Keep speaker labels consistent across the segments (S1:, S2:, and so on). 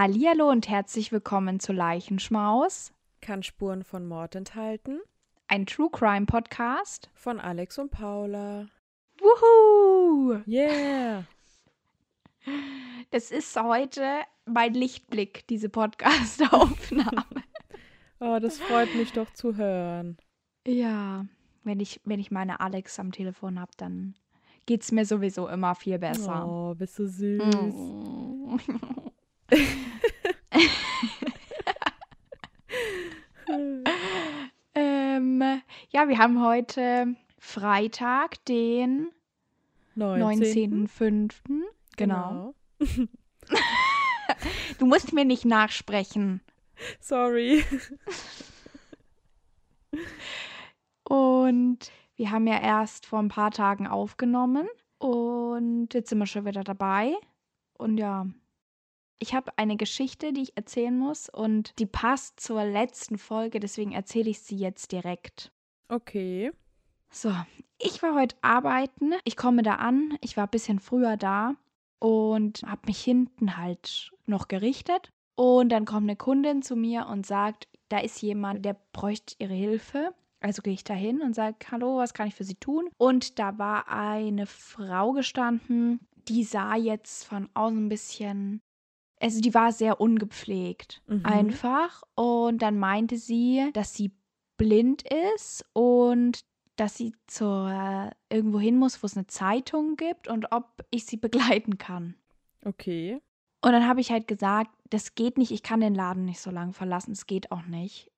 S1: Hallihallo und herzlich willkommen zu Leichenschmaus,
S2: Kann Spuren von Mord enthalten.
S1: ein True Crime Podcast.
S2: Von Alex und Paula.
S1: Wuhu!
S2: Yeah!
S1: Das ist heute mein Lichtblick, diese Podcast-Aufnahme.
S2: Oh, das freut mich doch zu hören.
S1: ja, wenn ich, wenn ich meine Alex am Telefon habe, dann geht es mir sowieso immer viel besser.
S2: Oh, bist du süß.
S1: Ähm, ja, wir haben heute Freitag, den
S2: 19.
S1: 19.05. Genau.
S2: Genau.
S1: Du musst mir nicht nachsprechen.
S2: Sorry.
S1: Und wir haben ja erst vor ein paar Tagen aufgenommen. Und jetzt sind wir schon wieder dabei. Und ja, ich habe eine Geschichte, die ich erzählen muss. Und die passt zur letzten Folge. Deswegen erzähle ich sie jetzt direkt.
S2: Okay.
S1: So, ich war heute arbeiten. Ich komme da an. Ich war ein bisschen früher da und habe mich hinten halt noch gerichtet. Und dann kommt eine Kundin zu mir und sagt, da ist jemand, der bräuchte ihre Hilfe. Also gehe ich da hin und sage, hallo, was kann ich für Sie tun? Und da war eine Frau gestanden, die sah jetzt von außen ein bisschen, also die war sehr ungepflegt
S2: Mhm.
S1: einfach. Und dann meinte sie, dass sie blind ist und dass sie zur irgendwo hin muss, wo es eine Zeitung gibt und ob ich sie begleiten kann.
S2: Okay.
S1: Und dann habe ich halt gesagt, das geht nicht, ich kann den Laden nicht so lange verlassen, es geht auch nicht.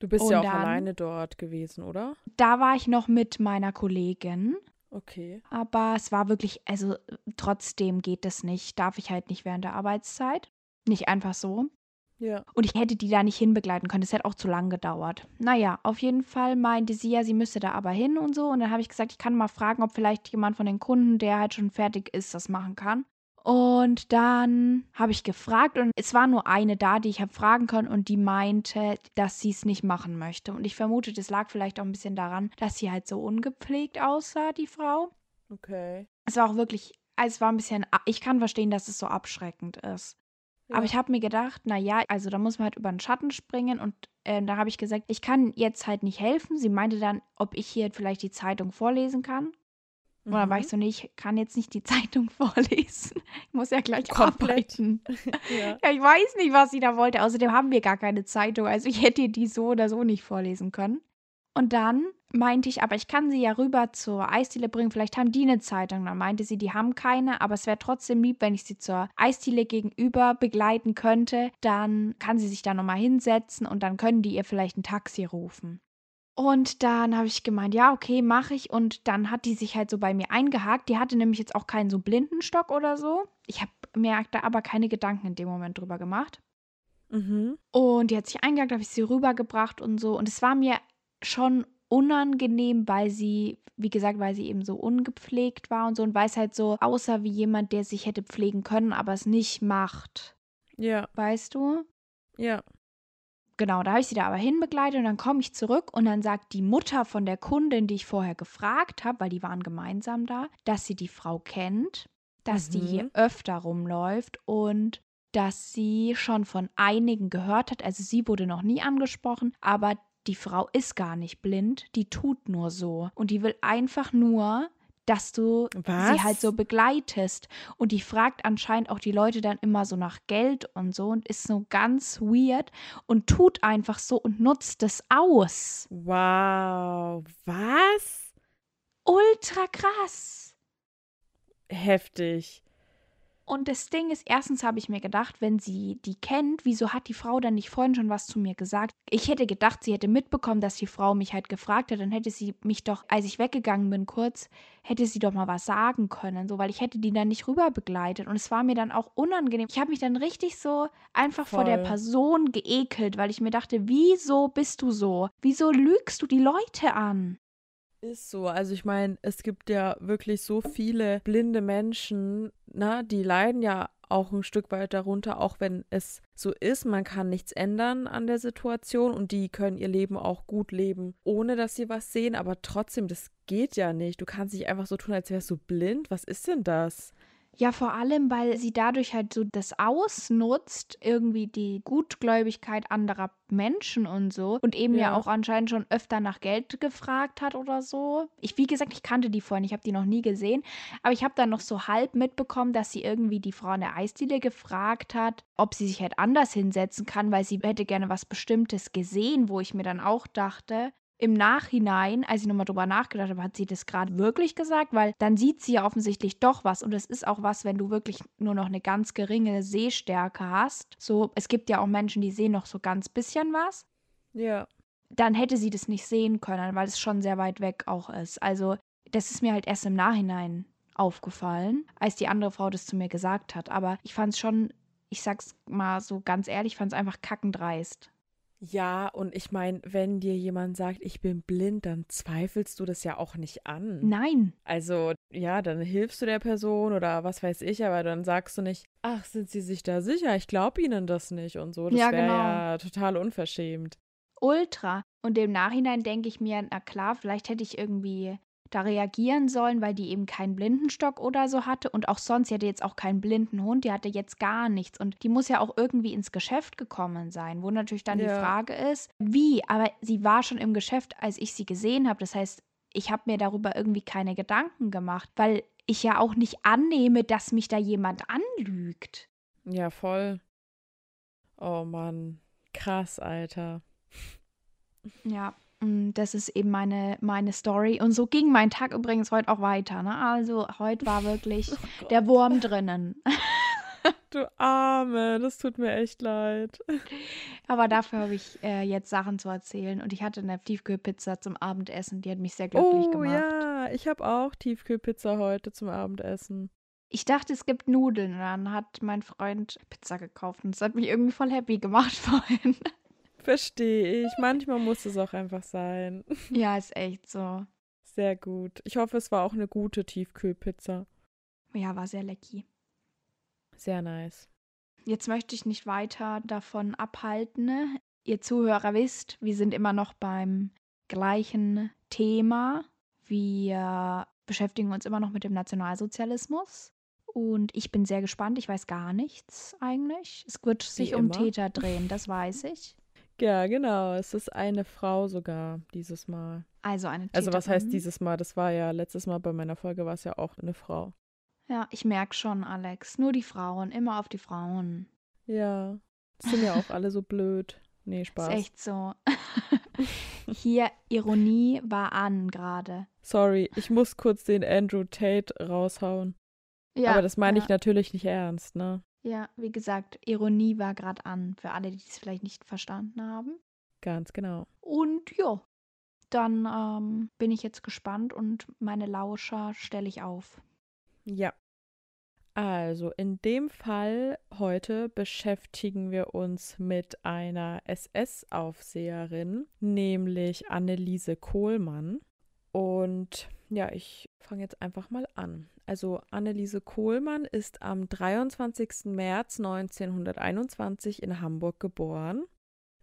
S2: Du bist
S1: Und
S2: ja auch
S1: dann?
S2: alleine dort gewesen, oder?
S1: Da war ich noch mit meiner Kollegin,
S2: Okay.
S1: aber es war wirklich, also trotzdem geht es nicht, darf ich halt nicht während der Arbeitszeit. Nicht einfach so.
S2: Ja.
S1: Und ich hätte die da nicht hinbegleiten können. Das hätte auch zu lang gedauert. Naja, auf jeden Fall meinte sie ja, sie müsste da aber hin und so. Und dann habe ich gesagt, ich kann mal fragen, ob vielleicht jemand von den Kunden, der halt schon fertig ist, das machen kann. Und dann habe ich gefragt und es war nur eine da, die ich habe fragen können und die meinte, dass sie es nicht machen möchte. Und ich vermute, das lag vielleicht auch ein bisschen daran, dass sie halt so ungepflegt aussah, die Frau.
S2: Okay.
S1: Es war auch wirklich, also es war ein bisschen, ich kann verstehen, dass es so abschreckend ist.
S2: Ja.
S1: Aber ich habe mir gedacht, na ja, also da muss man halt über den Schatten springen und äh, da habe ich gesagt, ich kann jetzt halt nicht helfen. Sie meinte dann, ob ich hier vielleicht die Zeitung vorlesen kann. Und dann war ich
S2: Mhm.
S1: so, nee, ich kann jetzt nicht die Zeitung vorlesen. Ich muss ja gleich
S2: Komplett.
S1: arbeiten.
S2: Ja.
S1: Ja, ich weiß nicht, was sie da wollte. Außerdem haben wir gar keine Zeitung. Also ich hätte die so oder so nicht vorlesen können. Und dann meinte ich, aber ich kann sie ja rüber zur Eisdiele bringen. Vielleicht haben die eine Zeitung. Dann meinte sie, die haben keine, aber es wäre trotzdem lieb, wenn ich sie zur Eisdiele gegenüber begleiten könnte. Dann kann sie sich da nochmal hinsetzen und dann können die ihr vielleicht ein Taxi rufen. Und dann habe ich gemeint, ja, okay, mache ich. Und dann hat die sich halt so bei mir eingehakt. Die hatte nämlich jetzt auch keinen so Blindenstock oder so. Ich habe mir da aber keine Gedanken in dem Moment drüber gemacht.
S2: Mhm.
S1: Und die hat sich eingehakt, habe ich sie rübergebracht und so. Und es war mir schon unangenehm, weil sie, wie gesagt, weil sie eben so ungepflegt war und so und weil es halt so aussah wie jemand, der sich hätte pflegen können, aber es nicht macht.
S2: Ja.
S1: Weißt du?
S2: Ja.
S1: Genau, da habe ich sie da aber hinbegleitet und dann komme ich zurück und dann sagt die Mutter von der Kundin, die ich vorher gefragt habe, weil die waren gemeinsam da, dass sie die Frau kennt, dass die
S2: Mhm.
S1: hier öfter rumläuft und dass sie schon von einigen gehört hat. Also sie wurde noch nie angesprochen, aber die Frau ist gar nicht blind, die tut nur so und die will einfach nur, dass du
S2: Was?
S1: sie halt so begleitest. Und die fragt anscheinend auch die Leute dann immer so nach Geld und so und ist so ganz weird und tut einfach so und nutzt es aus.
S2: Wow. Was?
S1: Ultra krass.
S2: Heftig.
S1: Und das Ding ist, erstens habe ich mir gedacht, wenn sie die kennt, wieso hat die Frau dann nicht vorhin schon was zu mir gesagt? Ich hätte gedacht, sie hätte mitbekommen, dass die Frau mich halt gefragt hat, dann hätte sie mich doch, als ich weggegangen bin kurz, hätte sie doch mal was sagen können, so, weil ich hätte die dann nicht rüber begleitet und es war mir dann auch unangenehm. Ich habe mich dann richtig so einfach vor der
S2: Voll.
S1: Person geekelt, weil ich mir dachte, wieso bist du so? Wieso lügst du die Leute an?
S2: Ist so. Also ich meine, es gibt ja wirklich so viele blinde Menschen, na, die leiden ja auch ein Stück weit darunter, auch wenn es so ist, man kann nichts ändern an der Situation und die können ihr Leben auch gut leben, ohne dass sie was sehen, aber trotzdem, das geht ja nicht. Du kannst nicht einfach so tun, als wärst du blind. Was ist denn das?
S1: Ja, vor allem, weil sie dadurch halt so das ausnutzt, irgendwie die Gutgläubigkeit anderer Menschen und so. Und eben ja,
S2: Ja.
S1: auch anscheinend schon öfter nach Geld gefragt hat oder so. Ich, wie gesagt, ich kannte die vorhin, ich habe die noch nie gesehen. Aber ich habe dann noch so halb mitbekommen, dass sie irgendwie die Frau in der Eisdiele gefragt hat, ob sie sich halt anders hinsetzen kann, weil sie hätte gerne was Bestimmtes gesehen, wo ich mir dann auch dachte, im Nachhinein, als ich nochmal drüber nachgedacht habe, hat sie das gerade wirklich gesagt, weil dann sieht sie ja offensichtlich doch was und es ist auch was, wenn du wirklich nur noch eine ganz geringe Sehstärke hast. So, es gibt ja auch Menschen, die sehen noch so ganz bisschen was.
S2: Ja.
S1: Dann hätte sie das nicht sehen können, weil es schon sehr weit weg auch ist. Also, das ist mir halt erst im Nachhinein aufgefallen, als die andere Frau das zu mir gesagt hat. Aber ich fand es schon, ich sag's mal so ganz ehrlich, ich fand es einfach kackendreist.
S2: Ja, und ich meine, wenn dir jemand sagt, ich bin blind, dann zweifelst du das ja auch nicht an.
S1: Nein,
S2: Also, ja, dann hilfst du der Person oder was weiß ich, aber dann sagst du nicht, ach, sind sie sich da sicher? Ich glaube ihnen das nicht und so. Das
S1: Ja,
S2: wäre
S1: genau.
S2: ja total unverschämt.
S1: ultra. Und im Nachhinein denke ich mir, na klar, vielleicht hätte ich irgendwie da reagieren sollen, weil die eben keinen Blindenstock oder so hatte und auch sonst, sie hatte jetzt auch keinen blinden Hund, die hatte jetzt gar nichts und die muss ja auch irgendwie ins Geschäft gekommen sein, wo natürlich dann die
S2: Ja.
S1: Frage ist, wie, aber sie war schon im Geschäft, als ich sie gesehen habe, das heißt, ich habe mir darüber irgendwie keine Gedanken gemacht, weil ich ja auch nicht annehme, dass mich da jemand anlügt.
S2: Ja, voll. Oh Mann, krass, Alter.
S1: Ja, das ist eben meine, meine Story. Und so ging mein Tag übrigens heute auch weiter. Ne? Also heute war wirklich
S2: Oh
S1: der Wurm drinnen.
S2: Du Arme, das tut mir echt leid.
S1: Aber dafür habe ich äh, jetzt Sachen zu erzählen. Und ich hatte eine Tiefkühlpizza zum Abendessen. Die hat mich sehr glücklich
S2: Oh
S1: gemacht.
S2: ja, ich habe auch Tiefkühlpizza heute zum Abendessen.
S1: Ich dachte, es gibt Nudeln. Und dann hat mein Freund Pizza gekauft. Und das hat mich irgendwie voll happy gemacht vorhin.
S2: Verstehe ich. Manchmal muss es auch einfach sein.
S1: ja, ist echt so.
S2: Sehr gut. Ich hoffe, es war auch eine gute Tiefkühlpizza.
S1: Ja, war sehr lecky.
S2: Sehr nice.
S1: Jetzt möchte ich nicht weiter davon abhalten. ne? Ihr Zuhörer wisst, wir sind immer noch beim gleichen Thema. Wir beschäftigen uns immer noch mit dem Nationalsozialismus. Und ich bin sehr gespannt. Ich weiß gar nichts eigentlich. Es wird sich um
S2: immer.
S1: Täter drehen, das weiß ich.
S2: Ja, genau. Es ist eine Frau sogar dieses Mal.
S1: Also eine Täterin.
S2: Also was heißt dieses Mal? Das war ja letztes Mal bei meiner Folge war es ja auch eine Frau.
S1: Ja, ich merke schon, Alex. Nur die Frauen, immer auf die Frauen.
S2: Ja. Sind ja auch alle so blöd. Nee, Spaß.
S1: Ist echt so. Hier, Ironie war an gerade.
S2: Sorry, ich muss kurz den Andrew Tate raushauen.
S1: Ja,
S2: Aber das meine
S1: ja.
S2: ich natürlich nicht ernst, ne?
S1: Ja, wie gesagt, Ironie war gerade an, für alle, die es vielleicht nicht verstanden haben.
S2: Ganz genau.
S1: Und ja, dann ähm, bin ich jetzt gespannt und meine Lauscher stelle ich auf.
S2: Ja. Also, in dem Fall heute beschäftigen wir uns mit einer SS-Aufseherin, nämlich Anneliese Kohlmann. Und ja, ich fange jetzt einfach mal an. Also, Anneliese Kohlmann ist am 23. März 1921 in Hamburg geboren.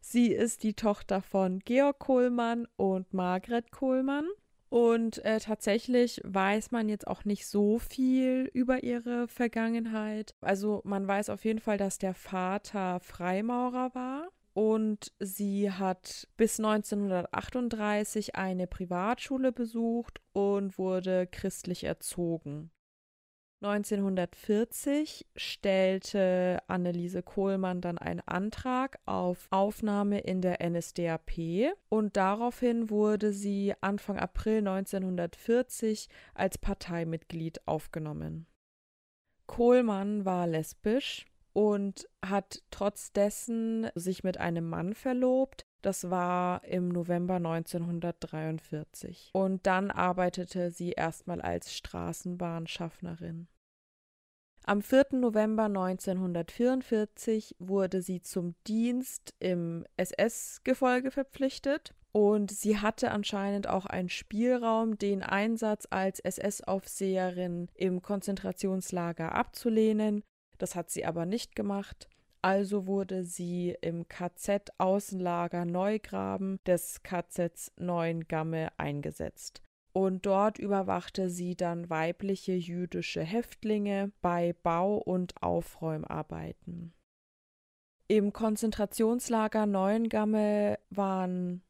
S2: Sie ist die Tochter von Georg Kohlmann und Margret Kohlmann. Und äh, tatsächlich weiß man jetzt auch nicht so viel über ihre Vergangenheit. Also man weiß auf jeden Fall, dass der Vater Freimaurer war. Und sie hat bis 1938 eine Privatschule besucht und wurde christlich erzogen. 1940 stellte Anneliese Kohlmann dann einen Antrag auf Aufnahme in der NSDAP und daraufhin wurde sie Anfang April 1940 als Parteimitglied aufgenommen. Kohlmann war lesbisch und hat trotz dessen sich mit einem Mann verlobt. Das war im November 1943. Und dann arbeitete sie erstmal als Straßenbahnschaffnerin. Am 4. November 1944 wurde sie zum Dienst im SS-Gefolge verpflichtet und sie hatte anscheinend auch einen Spielraum, den Einsatz als SS-Aufseherin im Konzentrationslager abzulehnen. Das hat sie aber nicht gemacht. Also wurde sie im KZ-Außenlager Neugraben des KZs Neuengamme eingesetzt. und dort überwachte sie dann weibliche jüdische Häftlinge bei Bau- und Aufräumarbeiten. Im Konzentrationslager Neuengamme waren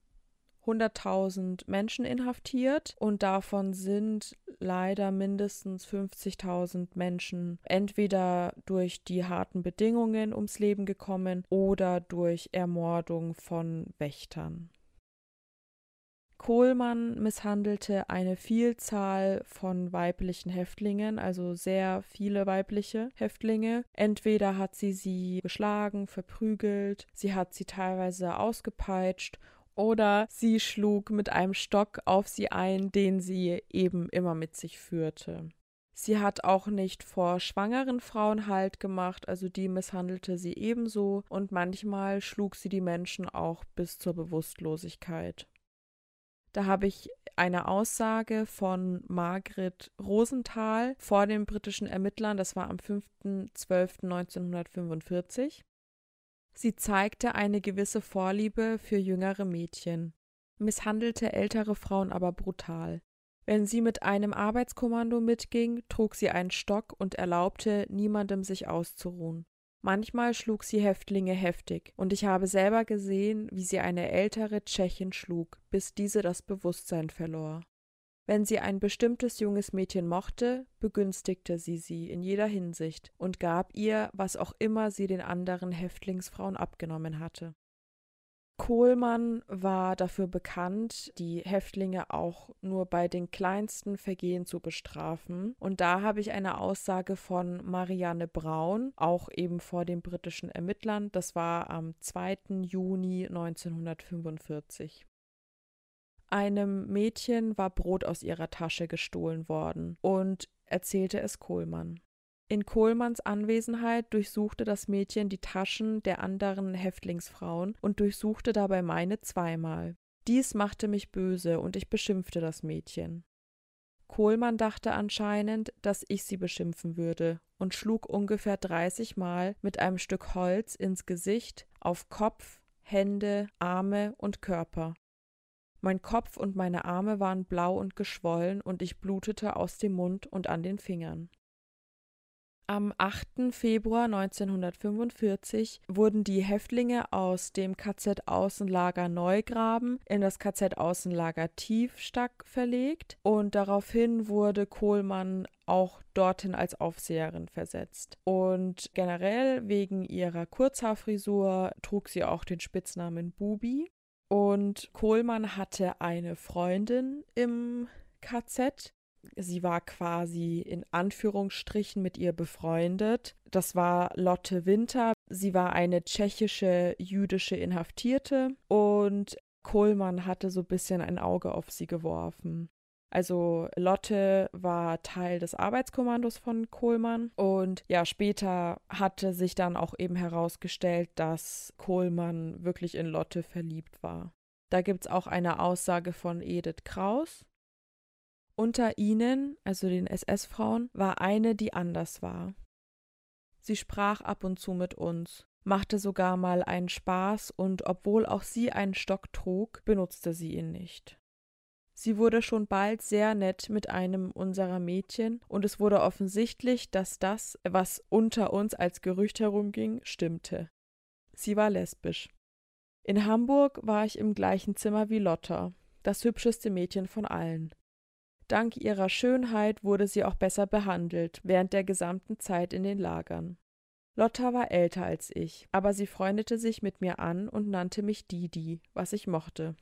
S2: 100.000 Menschen inhaftiert und davon sind leider mindestens 50.000 Menschen entweder durch die harten Bedingungen ums Leben gekommen oder durch Ermordung von Wächtern. Kohlmann misshandelte eine Vielzahl von weiblichen Häftlingen, also sehr viele weibliche Häftlinge. Entweder hat sie sie geschlagen, verprügelt, sie hat sie teilweise ausgepeitscht oder sie schlug mit einem Stock auf sie ein, den sie eben immer mit sich führte. Sie hat auch nicht vor schwangeren Frauen Halt gemacht, also die misshandelte sie ebenso, und manchmal schlug sie die Menschen auch bis zur Bewusstlosigkeit. Da habe ich eine Aussage von Margret Rosenthal vor den britischen Ermittlern, das war am 5.12.1945. Sie zeigte eine gewisse Vorliebe für jüngere Mädchen, misshandelte ältere Frauen aber brutal. Wenn sie mit einem Arbeitskommando mitging, trug sie einen Stock und erlaubte niemandem sich auszuruhen. Manchmal schlug sie Häftlinge heftig, und ich habe selber gesehen, wie sie eine ältere Tschechin schlug, bis diese das Bewusstsein verlor. Wenn sie ein bestimmtes junges Mädchen mochte, begünstigte sie sie in jeder Hinsicht und gab ihr, was auch immer sie den anderen Häftlingsfrauen abgenommen hatte. Kohlmann war dafür bekannt, die Häftlinge auch nur bei den kleinsten Vergehen zu bestrafen. Und da habe ich eine Aussage von Marianne Braun, auch eben vor den britischen Ermittlern. Das war am 2. Juni 1945. Einem Mädchen war Brot aus ihrer Tasche gestohlen worden und erzählte es Kohlmann. In Kohlmanns Anwesenheit durchsuchte das Mädchen die Taschen der anderen Häftlingsfrauen und durchsuchte dabei meine zweimal. Dies machte mich böse und ich beschimpfte das Mädchen. Kohlmann dachte anscheinend, dass ich sie beschimpfen würde und schlug ungefähr dreißig Mal mit einem Stück Holz ins Gesicht, auf Kopf, Hände, Arme und Körper. Mein Kopf und meine Arme waren blau und geschwollen und ich blutete aus dem Mund und an den Fingern. Am 8. Februar 1945 wurden die Häftlinge aus dem KZ Außenlager Neugraben in das KZ Außenlager Tiefstack verlegt und daraufhin wurde Kohlmann auch dorthin als Aufseherin versetzt. Und generell wegen ihrer Kurzhaarfrisur trug sie auch den Spitznamen Bubi. Und Kohlmann hatte eine Freundin im KZ. Sie war quasi in Anführungsstrichen mit ihr befreundet. Das war Lotte Winter. Sie war eine tschechische jüdische Inhaftierte und Kohlmann hatte so ein bisschen ein Auge auf sie geworfen. Also Lotte war Teil des Arbeitskommandos von Kohlmann und ja, später hatte sich dann auch eben herausgestellt, dass Kohlmann wirklich in Lotte verliebt war. Da gibt es auch eine Aussage von Edith Kraus. Unter ihnen, also den SS-Frauen, war eine, die anders war. Sie sprach ab und zu mit uns, machte sogar mal einen Spaß und obwohl auch sie einen Stock trug, benutzte sie ihn nicht. Sie wurde schon bald sehr nett mit einem unserer Mädchen, und es wurde offensichtlich, dass das, was unter uns als Gerücht herumging, stimmte. Sie war lesbisch. In Hamburg war ich im gleichen Zimmer wie Lotta, das hübscheste Mädchen von allen. Dank ihrer Schönheit wurde sie auch besser behandelt während der gesamten Zeit in den Lagern. Lotta war älter als ich, aber sie freundete sich mit mir an und nannte mich Didi, was ich mochte.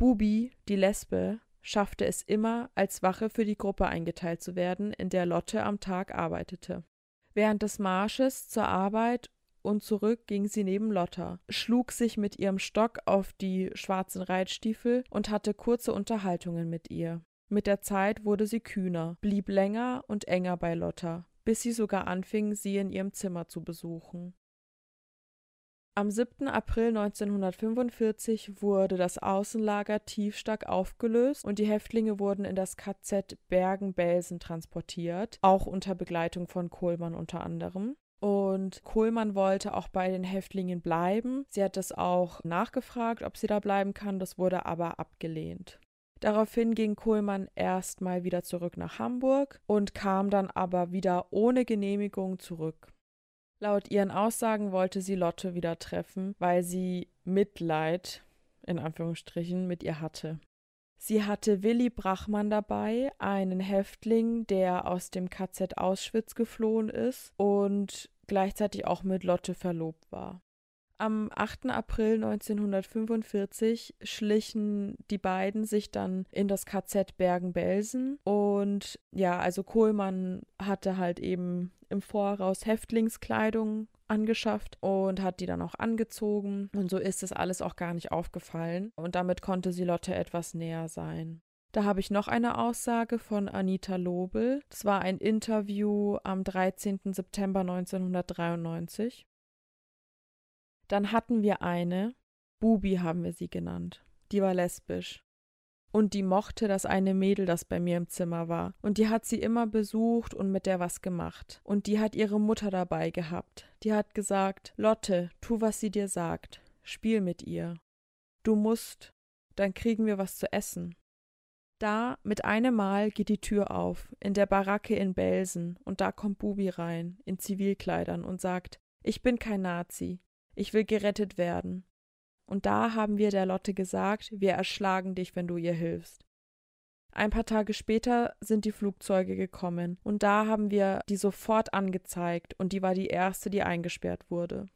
S2: Bubi, die Lesbe, schaffte es immer, als Wache für die Gruppe eingeteilt zu werden, in der Lotte am Tag arbeitete. Während des Marsches zur Arbeit und zurück ging sie neben Lotta, schlug sich mit ihrem Stock auf die schwarzen Reitstiefel und hatte kurze Unterhaltungen mit ihr. Mit der Zeit wurde sie kühner, blieb länger und enger bei Lotta, bis sie sogar anfing, sie in ihrem Zimmer zu besuchen. Am 7. April 1945 wurde das Außenlager Tiefstack aufgelöst und die Häftlinge wurden in das KZ Bergen-Belsen transportiert, auch unter Begleitung von Kohlmann unter anderem. Und Kohlmann wollte auch bei den Häftlingen bleiben. Sie hat das auch nachgefragt, ob sie da bleiben kann, das wurde aber abgelehnt. Daraufhin ging Kohlmann erstmal wieder zurück nach Hamburg und kam dann aber wieder ohne Genehmigung zurück. Laut ihren Aussagen wollte sie Lotte wieder treffen, weil sie Mitleid in Anführungsstrichen mit ihr hatte. Sie hatte Willi Brachmann dabei, einen Häftling, der aus dem KZ Auschwitz geflohen ist und gleichzeitig auch mit Lotte verlobt war. Am 8. April 1945 schlichen die beiden sich dann in das KZ Bergen-Belsen und ja, also Kohlmann hatte halt eben im Voraus Häftlingskleidung angeschafft und hat die dann auch angezogen und so ist es alles auch gar nicht aufgefallen und damit konnte sie Lotte etwas näher sein. Da habe ich noch eine Aussage von Anita Lobel. Das war ein Interview am 13. September 1993. Dann hatten wir eine, Bubi haben wir sie genannt. Die war lesbisch. Und die mochte das eine Mädel, das bei mir im Zimmer war. Und die hat sie immer besucht und mit der was gemacht. Und die hat ihre Mutter dabei gehabt. Die hat gesagt, Lotte, tu, was sie dir sagt. Spiel mit ihr. Du musst, dann kriegen wir was zu essen. Da, mit einem Mal, geht die Tür auf, in der Baracke in Belsen, und da kommt Bubi rein, in Zivilkleidern, und sagt, ich bin kein Nazi, ich will gerettet werden. Und da haben wir der Lotte gesagt, wir erschlagen dich, wenn du ihr hilfst. Ein paar Tage später sind die Flugzeuge gekommen und da haben wir die sofort angezeigt und die war die erste, die eingesperrt wurde.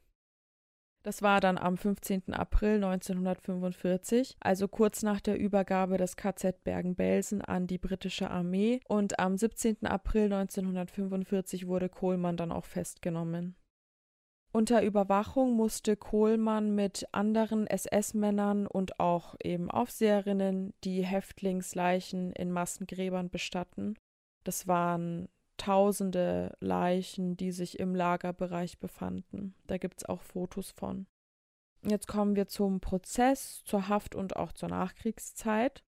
S2: Das war dann am 15. April 1945, also kurz nach der Übergabe des KZ Bergen-Belsen an die britische Armee und am 17. April 1945 wurde Kohlmann dann auch festgenommen. Unter Überwachung musste Kohlmann mit anderen SS-Männern und auch eben Aufseherinnen die Häftlingsleichen in Massengräbern bestatten. Das waren tausende Leichen, die sich im Lagerbereich befanden. Da gibt es auch Fotos von. Jetzt kommen wir zum Prozess, zur Haft und auch zur Nachkriegszeit.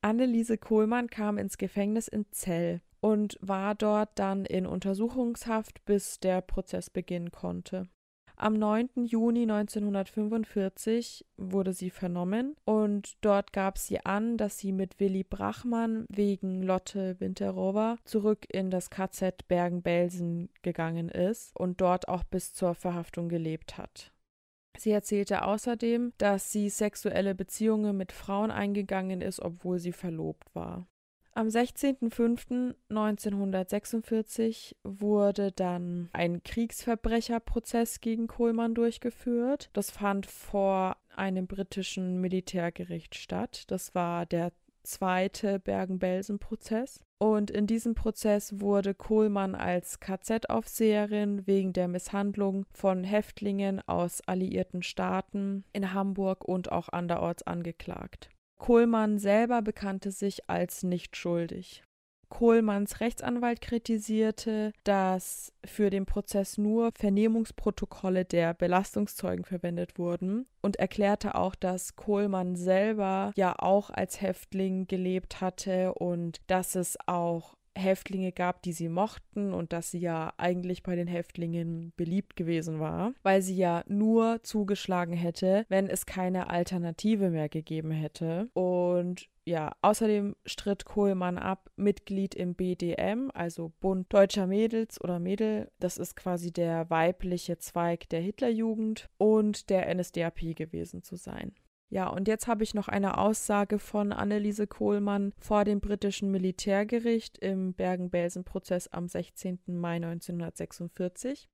S2: Anneliese Kohlmann kam ins Gefängnis in Zell und war dort dann in Untersuchungshaft, bis der Prozess beginnen konnte. Am 9. Juni 1945 wurde sie vernommen und dort gab sie an, dass sie mit Willi Brachmann wegen Lotte Winterower zurück in das KZ Bergen-Belsen gegangen ist und dort auch bis zur Verhaftung gelebt hat. Sie erzählte außerdem, dass sie sexuelle Beziehungen mit Frauen eingegangen ist, obwohl sie verlobt war. Am 16.05.1946 wurde dann ein Kriegsverbrecherprozess gegen Kohlmann durchgeführt. Das fand vor einem britischen Militärgericht statt. Das war der zweite Bergen-Belsen-Prozess. Und in diesem Prozess wurde Kohlmann als KZ-Aufseherin wegen der Misshandlung von Häftlingen aus alliierten Staaten in Hamburg und auch anderorts angeklagt. Kohlmann selber bekannte sich als nicht schuldig. Kohlmanns Rechtsanwalt kritisierte, dass für den Prozess nur Vernehmungsprotokolle der Belastungszeugen verwendet wurden und erklärte auch, dass Kohlmann selber ja auch als Häftling gelebt hatte und dass es auch Häftlinge gab, die sie mochten und dass sie ja eigentlich bei den Häftlingen beliebt gewesen war, weil sie ja nur zugeschlagen hätte, wenn es keine Alternative mehr gegeben hätte. Und ja, außerdem stritt Kohlmann ab, Mitglied im BDM, also Bund Deutscher Mädels oder Mädel, das ist quasi der weibliche Zweig der Hitlerjugend und der NSDAP gewesen zu sein. Ja, und jetzt habe ich noch eine Aussage von Anneliese Kohlmann vor dem britischen Militärgericht im Bergen-Belsen-Prozess am 16. Mai 1946.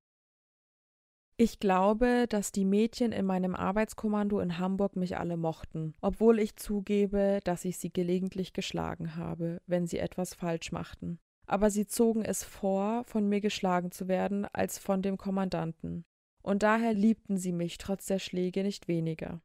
S2: Ich glaube, dass die Mädchen in meinem Arbeitskommando in Hamburg mich alle mochten, obwohl ich zugebe, dass ich sie gelegentlich geschlagen habe, wenn sie etwas falsch machten. Aber sie zogen es vor, von mir geschlagen zu werden, als von dem Kommandanten. Und daher liebten sie mich trotz der Schläge nicht weniger.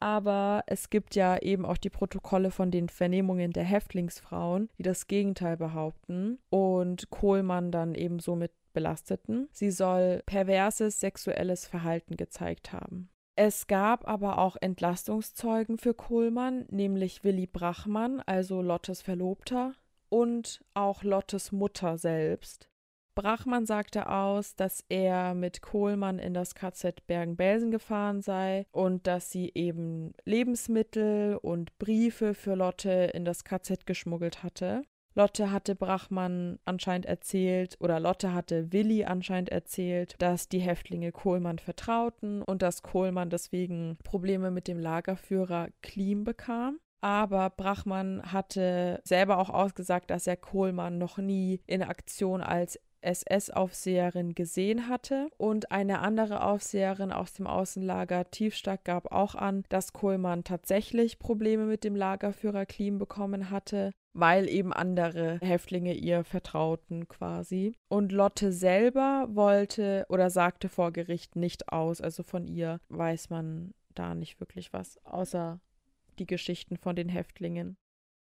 S2: Aber es gibt ja eben auch die Protokolle von den Vernehmungen der Häftlingsfrauen, die das Gegenteil behaupten und Kohlmann dann eben somit belasteten. Sie soll perverses sexuelles Verhalten gezeigt haben. Es gab aber auch Entlastungszeugen für Kohlmann, nämlich Willi Brachmann, also Lottes Verlobter, und auch Lottes Mutter selbst. Brachmann sagte aus, dass er mit Kohlmann in das KZ Bergen-Belsen gefahren sei und dass sie eben Lebensmittel und Briefe für Lotte in das KZ geschmuggelt hatte. Lotte hatte Brachmann anscheinend erzählt oder Lotte hatte Willi anscheinend erzählt, dass die Häftlinge Kohlmann vertrauten und dass Kohlmann deswegen Probleme mit dem Lagerführer Klim bekam. Aber Brachmann hatte selber auch ausgesagt, dass er Kohlmann noch nie in Aktion als SS-Aufseherin gesehen hatte. Und eine andere Aufseherin aus dem Außenlager Tiefstack gab auch an, dass Kohlmann tatsächlich Probleme mit dem Lagerführer Klim bekommen hatte weil eben andere Häftlinge ihr vertrauten quasi. Und Lotte selber wollte oder sagte vor Gericht nicht aus. Also von ihr weiß man da nicht wirklich was, außer die Geschichten von den Häftlingen.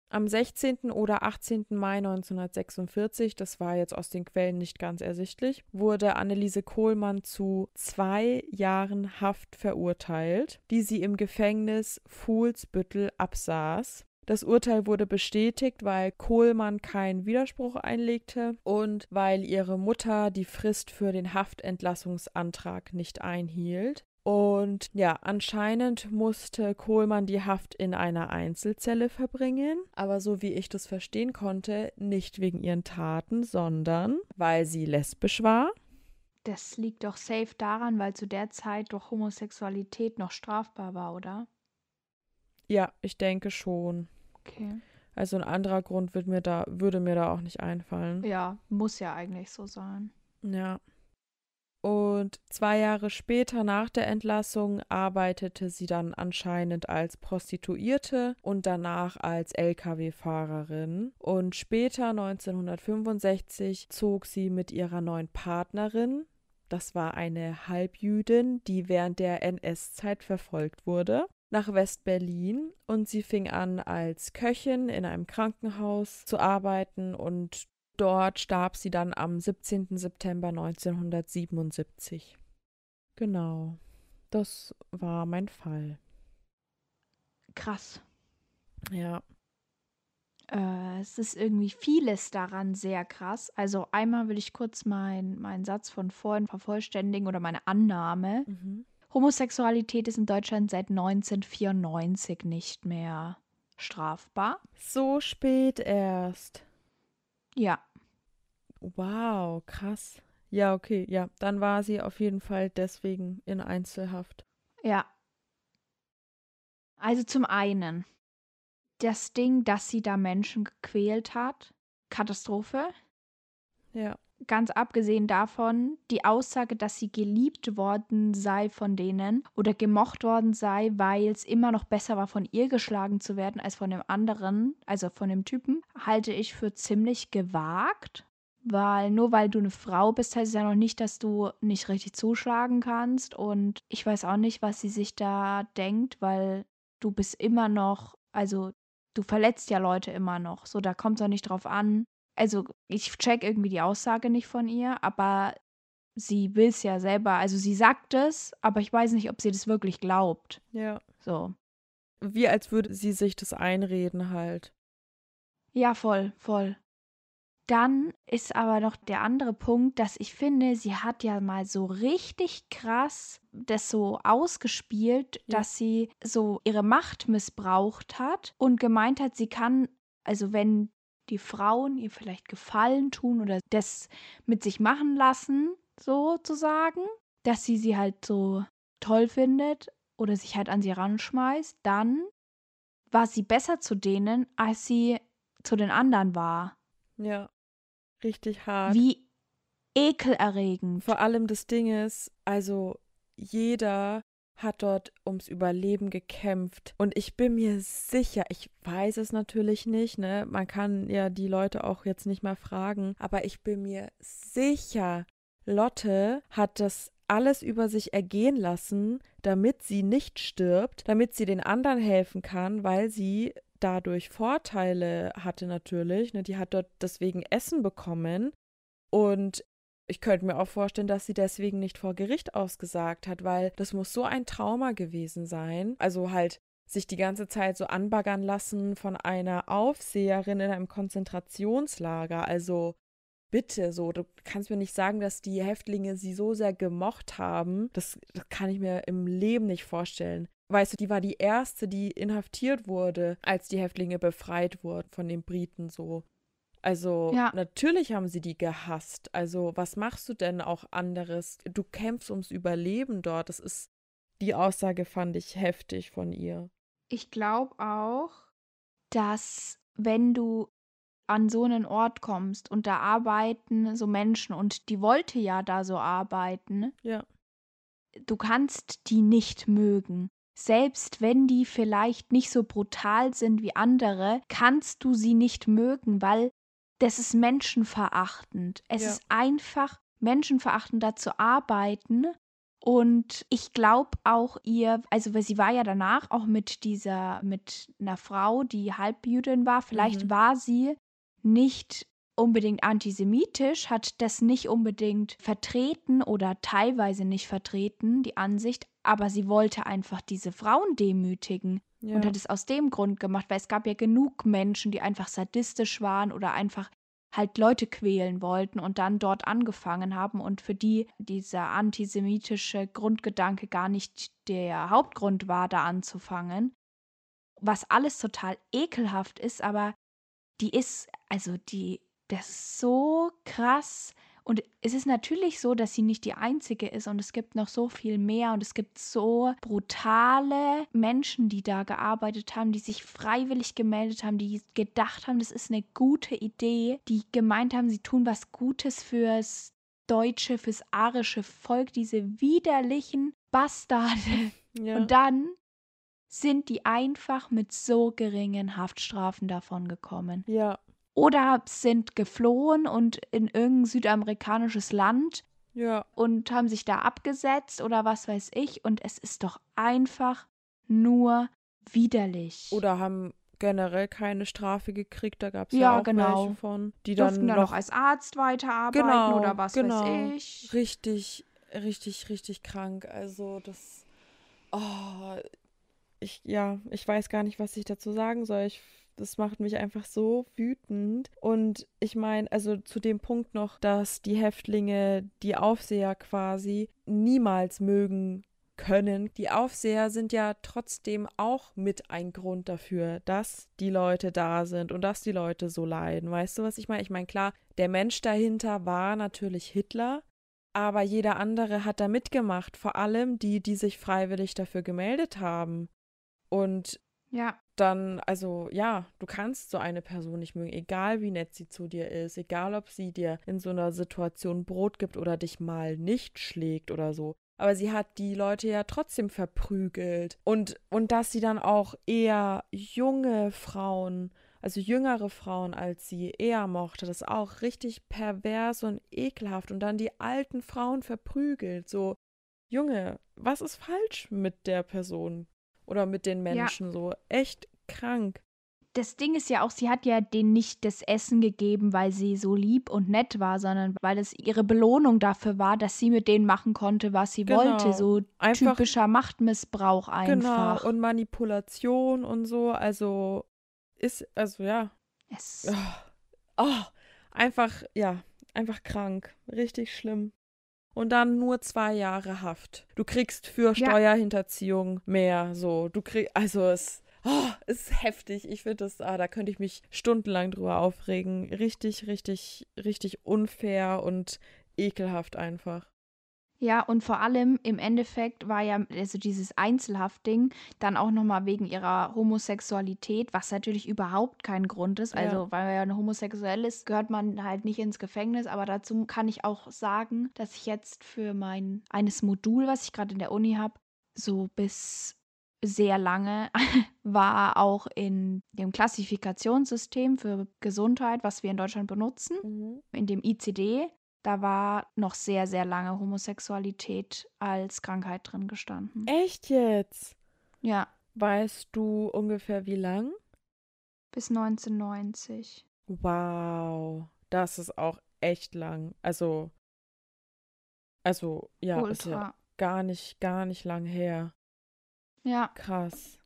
S2: Am 16. oder 18. Mai 1946, das war jetzt aus den Quellen nicht ganz ersichtlich, wurde Anneliese Kohlmann zu zwei Jahren Haft verurteilt, die sie im Gefängnis Fuhlsbüttel absaß. Das Urteil wurde bestätigt, weil Kohlmann keinen Widerspruch einlegte und weil ihre Mutter die Frist für den Haftentlassungsantrag nicht einhielt. Und ja, anscheinend musste Kohlmann die Haft in einer Einzelzelle verbringen, aber so wie ich das verstehen konnte, nicht wegen ihren Taten, sondern weil sie lesbisch war.
S1: Das liegt doch safe daran, weil zu der Zeit doch Homosexualität noch strafbar war, oder?
S2: Ja, ich denke schon.
S1: Okay.
S2: Also ein anderer Grund wird mir da, würde mir da auch nicht einfallen.
S1: Ja, muss ja eigentlich so sein.
S2: Ja. Und zwei Jahre später nach der Entlassung arbeitete sie dann anscheinend als Prostituierte und danach als Lkw-Fahrerin. Und später, 1965, zog sie mit ihrer neuen Partnerin, das war eine Halbjüdin, die während der NS-Zeit verfolgt wurde, nach West-Berlin und sie fing an, als Köchin in einem Krankenhaus zu arbeiten und Dort starb sie dann am 17. September 1977. Genau, das war mein Fall.
S1: Krass.
S2: Ja.
S1: Äh, es ist irgendwie vieles daran sehr krass. Also einmal will ich kurz meinen mein Satz von vorhin vervollständigen oder meine Annahme. Mhm. Homosexualität ist in Deutschland seit 1994 nicht mehr strafbar.
S2: So spät erst.
S1: Ja.
S2: Wow, krass. Ja, okay, ja. Dann war sie auf jeden Fall deswegen in Einzelhaft.
S1: Ja. Also zum einen, das Ding, dass sie da Menschen gequält hat, Katastrophe.
S2: Ja.
S1: Ganz abgesehen davon, die Aussage, dass sie geliebt worden sei von denen oder gemocht worden sei, weil es immer noch besser war, von ihr geschlagen zu werden als von dem anderen, also von dem Typen, halte ich für ziemlich gewagt. Weil nur weil du eine Frau bist, heißt es ja noch nicht, dass du nicht richtig zuschlagen kannst. Und ich weiß auch nicht, was sie sich da denkt, weil du bist immer noch, also du verletzt ja Leute immer noch. So, da kommt es auch nicht drauf an, also ich check irgendwie die Aussage nicht von ihr, aber sie will es ja selber, also sie sagt es, aber ich weiß nicht, ob sie das wirklich glaubt.
S2: Ja.
S1: So.
S2: Wie als würde sie sich das einreden halt.
S1: Ja, voll, voll. Dann ist aber noch der andere Punkt, dass ich finde, sie hat ja mal so richtig krass das so ausgespielt, ja. dass sie so ihre Macht missbraucht hat und gemeint hat, sie kann, also wenn die Frauen ihr vielleicht Gefallen tun oder das mit sich machen lassen, sozusagen, dass sie sie halt so toll findet oder sich halt an sie ranschmeißt, dann war sie besser zu denen, als sie zu den anderen war.
S2: Ja, richtig hart.
S1: Wie ekelerregend.
S2: Vor allem das Ding ist, also jeder hat dort ums Überleben gekämpft. Und ich bin mir sicher, ich weiß es natürlich nicht, ne? Man kann ja die Leute auch jetzt nicht mal fragen, aber ich bin mir sicher, Lotte hat das alles über sich ergehen lassen, damit sie nicht stirbt, damit sie den anderen helfen kann, weil sie dadurch Vorteile hatte natürlich. Ne? Die hat dort deswegen Essen bekommen. Und ich könnte mir auch vorstellen, dass sie deswegen nicht vor Gericht ausgesagt hat, weil das muss so ein Trauma gewesen sein. Also halt sich die ganze Zeit so anbaggern lassen von einer Aufseherin in einem Konzentrationslager. Also bitte, so, du kannst mir nicht sagen, dass die Häftlinge sie so sehr gemocht haben. Das, das kann ich mir im Leben nicht vorstellen. Weißt du, die war die erste, die inhaftiert wurde, als die Häftlinge befreit wurden von den Briten so. Also
S1: Ja.
S2: natürlich haben sie die gehasst. Also was machst du denn auch anderes? Du kämpfst ums Überleben dort. Das ist die Aussage fand ich heftig von ihr.
S1: Ich glaube auch, dass wenn du an so einen Ort kommst und da arbeiten so Menschen und die wollte ja da so arbeiten,
S2: Ja.
S1: du kannst die nicht mögen. Selbst wenn die vielleicht nicht so brutal sind wie andere, kannst du sie nicht mögen, weil das ist menschenverachtend. Es
S2: Ja.
S1: ist einfach menschenverachtend, da zu arbeiten. Und ich glaube auch ihr, also weil sie war ja danach auch mit dieser, mit einer Frau, die Halbjüdin war. Vielleicht
S2: Mhm.
S1: war sie nicht unbedingt antisemitisch, hat das nicht unbedingt vertreten oder teilweise nicht vertreten, die Ansicht, aber sie wollte einfach diese Frauen demütigen
S2: Ja.
S1: und hat es aus dem Grund gemacht, weil es gab ja genug Menschen, die einfach sadistisch waren oder einfach halt Leute quälen wollten und dann dort angefangen haben und für die dieser antisemitische Grundgedanke gar nicht der Hauptgrund war, da anzufangen. Was alles total ekelhaft ist, aber die ist, also die, das ist so krass. Und es ist natürlich so, dass sie nicht die einzige ist und es gibt noch so viel mehr und es gibt so brutale Menschen, die da gearbeitet haben, die sich freiwillig gemeldet haben, die gedacht haben, das ist eine gute Idee, die gemeint haben, sie tun was Gutes fürs deutsche, fürs arische Volk, diese widerlichen Bastarde.
S2: ja.
S1: Und dann sind die einfach mit so geringen Haftstrafen davon gekommen.
S2: ja.
S1: Oder sind geflohen und in irgendein südamerikanisches Land
S2: Ja.
S1: und haben sich da abgesetzt oder was weiß ich. Und es ist doch einfach nur widerlich.
S2: Oder haben generell keine Strafe gekriegt. Da gab es ja,
S1: Ja,
S2: auch
S1: genau.
S2: welche von, die
S1: durften
S2: dann noch
S1: noch als Arzt weiterarbeiten
S2: Genau,
S1: oder was
S2: genau.
S1: weiß ich.
S2: richtig, richtig, richtig krank. Also das, oh, ich, ja, ich weiß gar nicht, was ich dazu sagen soll. Ich, das macht mich einfach so wütend. Und ich meine, also zu dem Punkt noch, dass die Häftlinge die Aufseher quasi niemals mögen können. Die Aufseher sind ja trotzdem auch mit ein Grund dafür, dass die Leute da sind und dass die Leute so leiden. Weißt du, was ich meine? Ich meine, klar, der Mensch dahinter war natürlich Hitler, aber jeder andere hat da mitgemacht, vor allem die, die sich freiwillig dafür gemeldet haben. Und
S1: Ja,
S2: dann, also ja, du kannst so eine Person nicht mögen, egal wie nett sie zu dir ist, egal ob sie dir in so einer Situation Brot gibt oder dich mal nicht schlägt oder so. Aber sie hat die Leute ja trotzdem verprügelt. Und, und dass sie dann auch eher junge Frauen, also jüngere Frauen als sie eher mochte, das ist auch richtig pervers und ekelhaft. Und dann die alten Frauen verprügelt. So, Junge, was ist falsch mit der Person? Oder mit den Menschen so. Echt krank.
S1: das Ding ist ja auch, sie hat ja denen nicht das Essen gegeben, weil sie so lieb und nett war, sondern weil es ihre Belohnung dafür war, dass sie mit denen machen konnte, was sie
S2: Genau.
S1: wollte. So
S2: Einfach-
S1: typischer Machtmissbrauch einfach.
S2: Genau. Und Manipulation und so. Also ist, also ja.
S1: es,
S2: Oh, einfach, ja, einfach krank. Richtig schlimm. Und dann nur zwei Jahre Haft. Du kriegst für
S1: Ja.
S2: Steuerhinterziehung mehr. So, du kriegst, also es, oh, es ist heftig. Ich finde das, ah, da könnte ich mich stundenlang drüber aufregen. Richtig, richtig, richtig unfair und ekelhaft einfach.
S1: Ja, und vor allem im Endeffekt war ja also dieses Einzelhaftding dann auch nochmal wegen ihrer Homosexualität, was natürlich überhaupt kein Grund ist.
S2: Ja.
S1: Also, weil man ja eine homosexuell ist, gehört man halt nicht ins Gefängnis. Aber dazu kann ich auch sagen, dass ich jetzt für mein eines Modul, was ich gerade in der Uni habe, so bis sehr lange war auch in dem Klassifikationssystem für Gesundheit, was wir in Deutschland benutzen, in dem ICD, da war noch sehr, sehr lange Homosexualität als Krankheit drin gestanden.
S2: Echt jetzt?
S1: Ja,
S2: Weißt du ungefähr wie lang?
S1: bis 1990.
S2: Wow, das ist auch echt lang. Also, also, ja, ist ja
S1: Ultra.
S2: gar nicht, gar nicht lang her.
S1: Ja,
S2: Krass.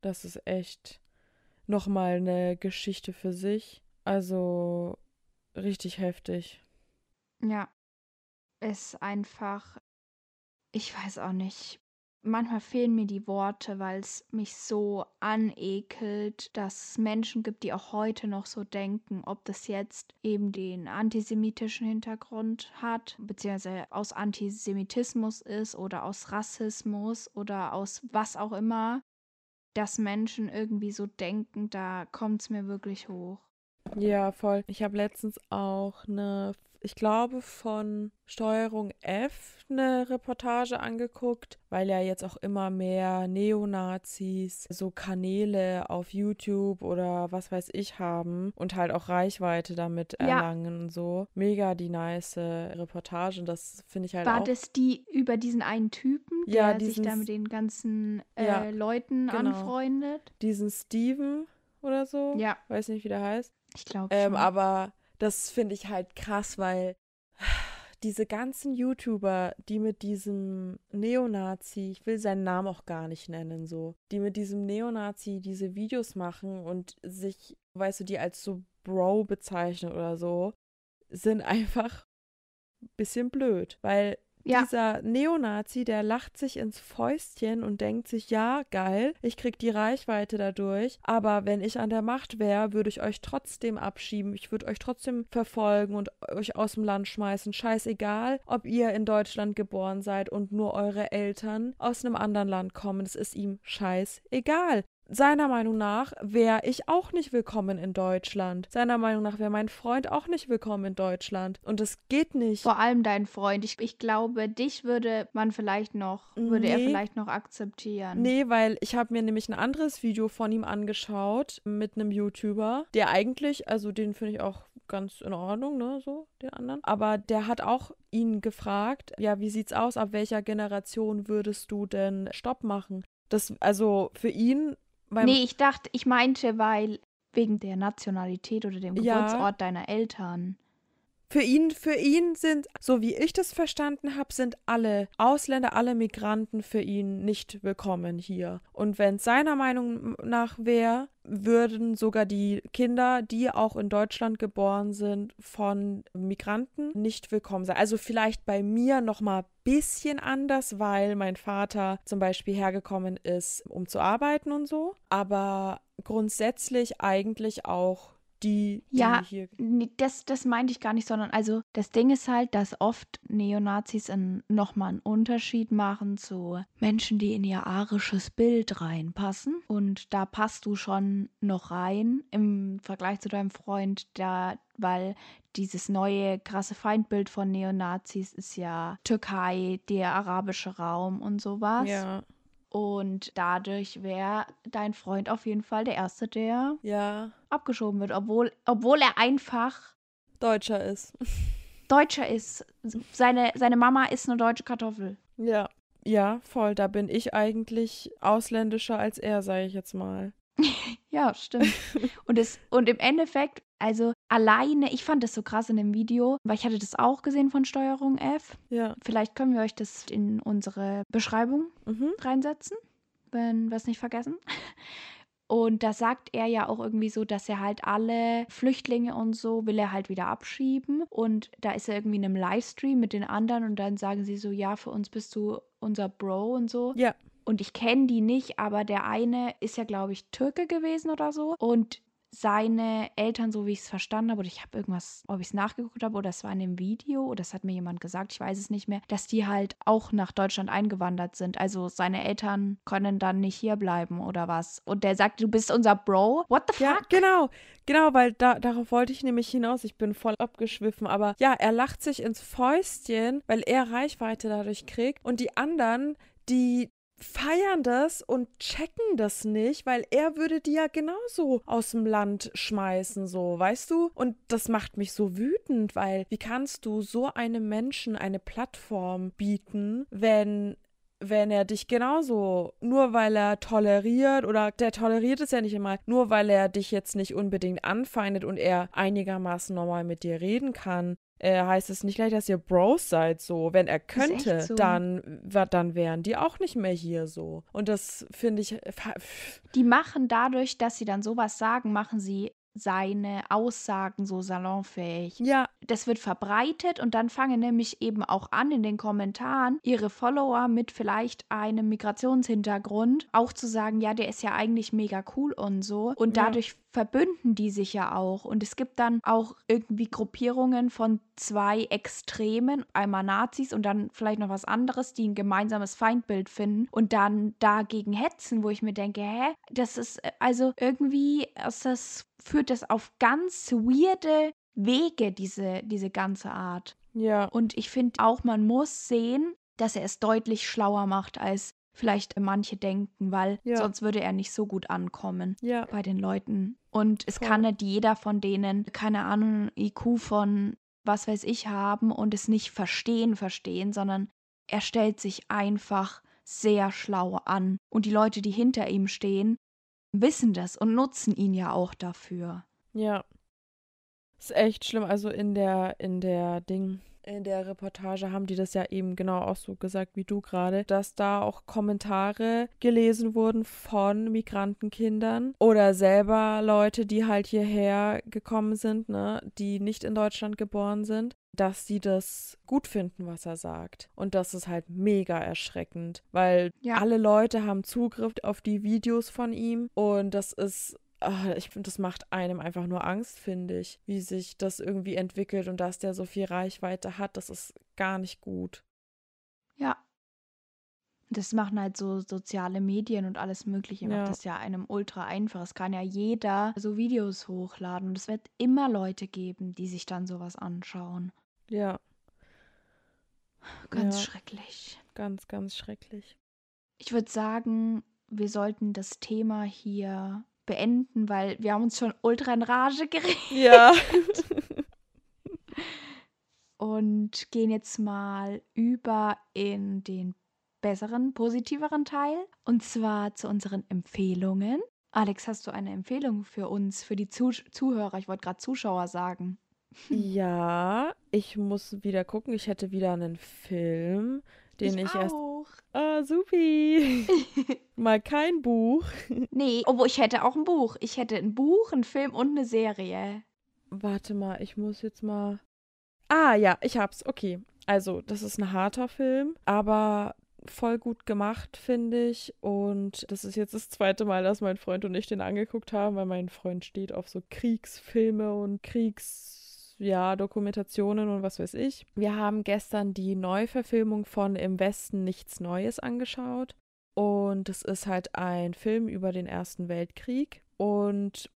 S2: Das ist echt nochmal eine Geschichte für sich. Also, richtig heftig.
S1: Ja. Ist einfach, ich weiß auch nicht. Manchmal fehlen mir die Worte, weil es mich so anekelt, dass es Menschen gibt, die auch heute noch so denken, ob das jetzt eben den antisemitischen Hintergrund hat, beziehungsweise aus Antisemitismus ist oder aus Rassismus oder aus was auch immer, dass Menschen irgendwie so denken, da kommt es mir wirklich hoch.
S2: Ja, voll. Ich habe letztens auch eine ich glaube, von Steuerung F eine Reportage angeguckt, weil ja jetzt auch immer mehr Neonazis so Kanäle auf YouTube oder was weiß ich haben und halt auch Reichweite damit erlangen ja. und so. Mega die nice Reportage und das finde ich halt
S1: War
S2: auch.
S1: War das die über diesen einen Typen, der ja, diesen, sich da mit den ganzen äh, ja, Leuten genau. anfreundet?
S2: Diesen Steven oder so?
S1: Ja.
S2: Weiß nicht, wie der heißt.
S1: Ich glaube
S2: ähm, Aber das finde ich halt krass, weil diese ganzen YouTuber, die mit diesem Neonazi, ich will seinen Namen auch gar nicht nennen, so, die mit diesem Neonazi diese Videos machen und sich, weißt du, die als so Bro bezeichnen oder so, sind einfach ein bisschen blöd, weil ja. Dieser Neonazi, der lacht sich ins Fäustchen und denkt sich, ja, geil, ich krieg die Reichweite dadurch, aber wenn ich an der Macht wäre, würde ich euch trotzdem abschieben, ich würde euch trotzdem verfolgen und euch aus dem Land schmeißen. Scheißegal, ob ihr in Deutschland geboren seid und nur eure Eltern aus einem anderen Land kommen, es ist ihm scheißegal. Seiner Meinung nach wäre ich auch nicht willkommen in Deutschland. Seiner Meinung nach wäre mein Freund auch nicht willkommen in Deutschland. Und es geht nicht.
S1: Vor allem dein Freund. Ich, ich glaube, dich würde man vielleicht noch, würde nee. er vielleicht noch akzeptieren.
S2: Nee, weil ich habe mir nämlich ein anderes Video von ihm angeschaut mit einem YouTuber, der eigentlich, also den finde ich auch ganz in Ordnung, ne, so, den anderen. Aber der hat auch ihn gefragt, ja, wie sieht's aus, ab welcher Generation würdest du denn Stopp machen? Das, also für ihn
S1: nee, ich dachte, ich meinte, weil wegen der Nationalität oder dem Geburtsort ja. deiner Eltern.
S2: Für ihn, für ihn sind, so wie ich das verstanden habe, sind alle Ausländer, alle Migranten für ihn nicht willkommen hier. Und wenn seiner Meinung nach wäre, würden sogar die Kinder, die auch in Deutschland geboren sind, von Migranten nicht willkommen sein. Also vielleicht bei mir noch mal bisschen anders, weil mein Vater zum Beispiel hergekommen ist, um zu arbeiten und so. Aber grundsätzlich eigentlich auch die, die
S1: ja,
S2: hier.
S1: Das, das meinte ich gar nicht, sondern also das Ding ist halt, dass oft Neonazis nochmal einen Unterschied machen zu Menschen, die in ihr arisches Bild reinpassen. Und da passt du schon noch rein im Vergleich zu deinem Freund, da, weil dieses neue krasse Feindbild von Neonazis ist ja Türkei, der arabische Raum und sowas.
S2: Ja.
S1: Und dadurch wäre dein Freund auf jeden Fall der Erste, der
S2: ja.
S1: abgeschoben wird, obwohl, obwohl er einfach
S2: Deutscher ist.
S1: Deutscher ist. Seine, seine Mama ist eine deutsche Kartoffel.
S2: Ja. Ja, voll. Da bin ich eigentlich ausländischer als er, sage ich jetzt mal.
S1: ja, stimmt. und, es, und im Endeffekt also alleine, ich fand das so krass in dem Video, weil ich hatte das auch gesehen von Steuerung F.
S2: Ja.
S1: Vielleicht können wir euch das in unsere Beschreibung
S2: mhm.
S1: reinsetzen, wenn wir es nicht vergessen. Und da sagt er ja auch irgendwie so, dass er halt alle Flüchtlinge und so will er halt wieder abschieben. Und da ist er irgendwie in einem Livestream mit den anderen und dann sagen sie so, ja, für uns bist du unser Bro und so.
S2: Ja.
S1: Und ich kenne die nicht, aber der eine ist ja, glaube ich, Türke gewesen oder so. Und seine Eltern, so wie ich es verstanden habe, oder ich habe irgendwas, ob ich es nachgeguckt habe oder es war in dem Video oder es hat mir jemand gesagt, ich weiß es nicht mehr, dass die halt auch nach Deutschland eingewandert sind. Also seine Eltern können dann nicht hier bleiben oder was. Und der sagt, du bist unser Bro. What the fuck?
S2: Ja, genau. Genau, weil da, darauf wollte ich nämlich hinaus. Ich bin voll abgeschwiffen. Aber ja, er lacht sich ins Fäustchen, weil er Reichweite dadurch kriegt. Und die anderen, die feiern das und checken das nicht, weil er würde die ja genauso aus dem Land schmeißen, so, weißt du? Und das macht mich so wütend, weil wie kannst du so einem Menschen eine Plattform bieten, wenn wenn er dich genauso, nur weil er toleriert oder der toleriert es ja nicht immer, nur weil er dich jetzt nicht unbedingt anfeindet und er einigermaßen normal mit dir reden kann, äh, heißt es nicht gleich, dass ihr Bros seid so. Wenn er könnte, so. dann, dann wären die auch nicht mehr hier so. Und das finde ich.
S1: Die machen dadurch, dass sie dann sowas sagen, machen sie seine Aussagen so salonfähig.
S2: Ja,
S1: Das wird verbreitet und dann fangen nämlich eben auch an, in den Kommentaren ihre Follower mit vielleicht einem Migrationshintergrund auch zu sagen, ja, der ist ja eigentlich mega cool und so. Und
S2: Ja.
S1: Verbünden die sich ja auch. Und es gibt dann auch irgendwie Gruppierungen von zwei Extremen, einmal Nazis und dann vielleicht noch was anderes, die ein gemeinsames Feindbild finden und dann dagegen hetzen, wo ich mir denke, hä, das ist äh, also irgendwie ist das führt das auf ganz weirde Wege, diese, diese ganze Art.
S2: ja,
S1: Und ich finde auch, man muss sehen, dass er es deutlich schlauer macht, als vielleicht manche denken, weil
S2: Ja.
S1: sonst würde er nicht so gut ankommen
S2: ja,
S1: bei den Leuten. Und es
S2: Voll.
S1: kann nicht jeder von denen, keine Ahnung, IQ von was weiß ich haben und es nicht verstehen, verstehen, sondern er stellt sich einfach sehr schlau an. Und die Leute, die hinter ihm stehen, wissen das und nutzen ihn ja auch dafür.
S2: ja. Ist echt schlimm. Also in der, in der Ding, in der Reportage haben die das ja eben genau auch so gesagt wie du gerade, dass da auch Kommentare gelesen wurden von Migrantenkindern oder selber Leute, die halt hierher gekommen sind, ne, die nicht in Deutschland geboren sind, dass sie das gut finden, was er sagt. Und das ist halt mega erschreckend, weil
S1: Ja.
S2: alle Leute haben Zugriff auf die Videos von ihm und das ist ah, ich finde, das macht einem einfach nur Angst, finde ich, wie sich das irgendwie entwickelt und dass der so viel Reichweite hat, das ist gar nicht gut.
S1: Ja. Das machen halt so soziale Medien und alles Mögliche.
S2: Ja.
S1: Macht das ja einem ultra einfach. Es kann ja jeder so Videos hochladen und es wird immer Leute geben, die sich dann sowas anschauen.
S2: Ja,
S1: Ganz
S2: Ja.
S1: schrecklich.
S2: ganz, ganz schrecklich.
S1: Ich würde sagen, wir sollten das Thema hier beenden, weil wir haben uns schon ultra in Rage geredet
S2: Ja.
S1: und gehen jetzt mal über in den besseren, positiveren Teil und zwar zu unseren Empfehlungen. Alex, hast du eine Empfehlung für uns, für die Zuh Zuhörer? Ich wollte gerade Zuschauer sagen.
S2: ja, ich muss wieder gucken. Ich hätte wieder einen Film, den ich, erst.
S1: auch.
S2: Ah, supi. Mal kein Buch.
S1: Nee, obwohl ich hätte auch ein Buch. Ich hätte ein Buch, einen Film und eine Serie.
S2: Warte mal, ich muss jetzt mal. Ah, ja, ich hab's. Okay. Also, das ist ein harter Film, aber voll gut gemacht, finde ich. Und das ist jetzt das zweite Mal, dass mein Freund und ich den angeguckt haben, weil mein Freund steht auf so Kriegsfilme und Kriegs. Ja, Dokumentationen und was weiß ich. Wir haben gestern die Neuverfilmung von Im Westen nichts Neues angeschaut. Und es ist halt ein Film über den Ersten Weltkrieg. Und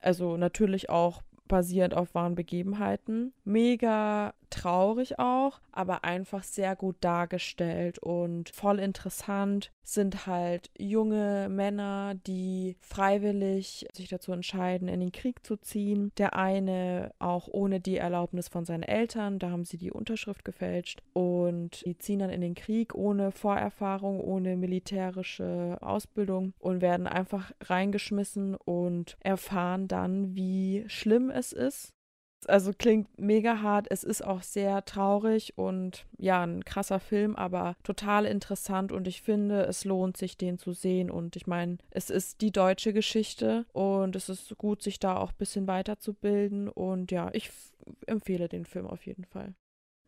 S2: also natürlich auch basierend auf wahren Begebenheiten. Mega traurig auch, aber einfach sehr gut dargestellt und voll interessant sind halt junge Männer, die freiwillig sich dazu entscheiden, in den Krieg zu ziehen. Der eine auch ohne die Erlaubnis von seinen Eltern, da haben sie die Unterschrift gefälscht und die ziehen dann in den Krieg ohne Vorerfahrung, ohne militärische Ausbildung und werden einfach reingeschmissen und erfahren dann, wie schlimm es ist. Also klingt mega hart. Es ist auch sehr traurig und ja, ein krasser Film, aber total interessant und ich finde, es lohnt sich, den zu sehen. Und ich meine, es ist die deutsche Geschichte und es ist gut, sich da auch ein bisschen weiterzubilden. Und ja, ich empfehle den Film auf jeden Fall.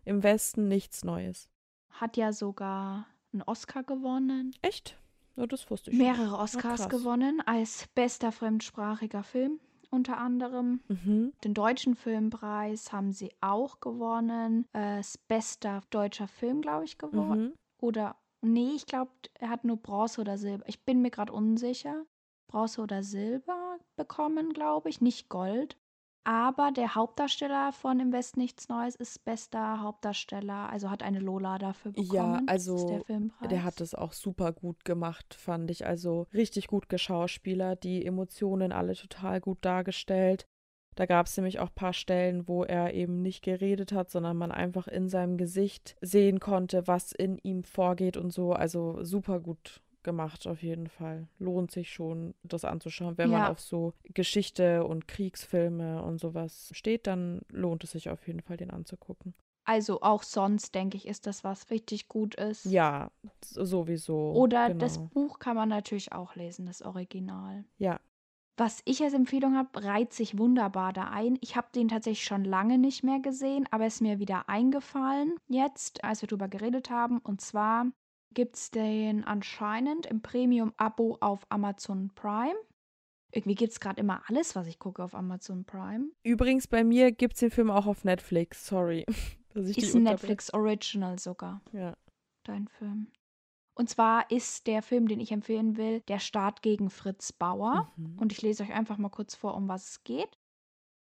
S2: Im Westen nichts Neues.
S1: Hat ja sogar einen Oscar gewonnen.
S2: Echt? Ja, das wusste ich. nicht.
S1: Mehrere Oscars
S2: krass.
S1: gewonnen als bester fremdsprachiger Film. Unter anderem
S2: Mhm.
S1: den deutschen Filmpreis haben sie auch gewonnen. Äh, Als bester deutscher Film, glaube ich, gewonnen.
S2: Mhm.
S1: Oder, nee, ich glaube, er hat nur Bronze oder Silber. Ich bin mir gerade unsicher. Bronze oder Silber bekommen, glaube ich, nicht Gold. Aber der Hauptdarsteller von Im Westen nichts Neues ist bester Hauptdarsteller, also hat eine Lola dafür bekommen.
S2: Ja, also
S1: der Filmpreis.
S2: Der hat es auch super gut gemacht, fand ich. Also richtig gut geschauspielert, die Emotionen alle total gut dargestellt. Da gab es nämlich auch ein paar Stellen, wo er eben nicht geredet hat, sondern man einfach in seinem Gesicht sehen konnte, was in ihm vorgeht und so. Also super gut gemacht auf jeden Fall. Lohnt sich schon, das anzuschauen. Wenn man
S1: Ja.
S2: auf so Geschichte und Kriegsfilme und sowas steht, dann lohnt es sich auf jeden Fall, den anzugucken.
S1: Also auch sonst, denke ich, ist das was richtig gut ist.
S2: Ja, sowieso.
S1: Oder
S2: genau.
S1: das Buch kann man natürlich auch lesen, das Original.
S2: Ja,
S1: Was ich als Empfehlung habe, reiht sich wunderbar da ein. Ich habe den tatsächlich schon lange nicht mehr gesehen, aber ist mir wieder eingefallen jetzt, als wir drüber geredet haben. Und zwar gibt es den anscheinend im Premium-Abo auf Amazon Prime. Irgendwie gibt es gerade immer alles, was ich gucke auf Amazon Prime.
S2: Übrigens, bei mir gibt es den Film auch auf Netflix. Sorry.
S1: Ist ein Netflix Original sogar.
S2: Ja.
S1: Dein Film. Und zwar ist der Film, den ich empfehlen will, Der Staat gegen Fritz Bauer. Mhm. Und ich lese euch einfach mal kurz vor, um was es geht.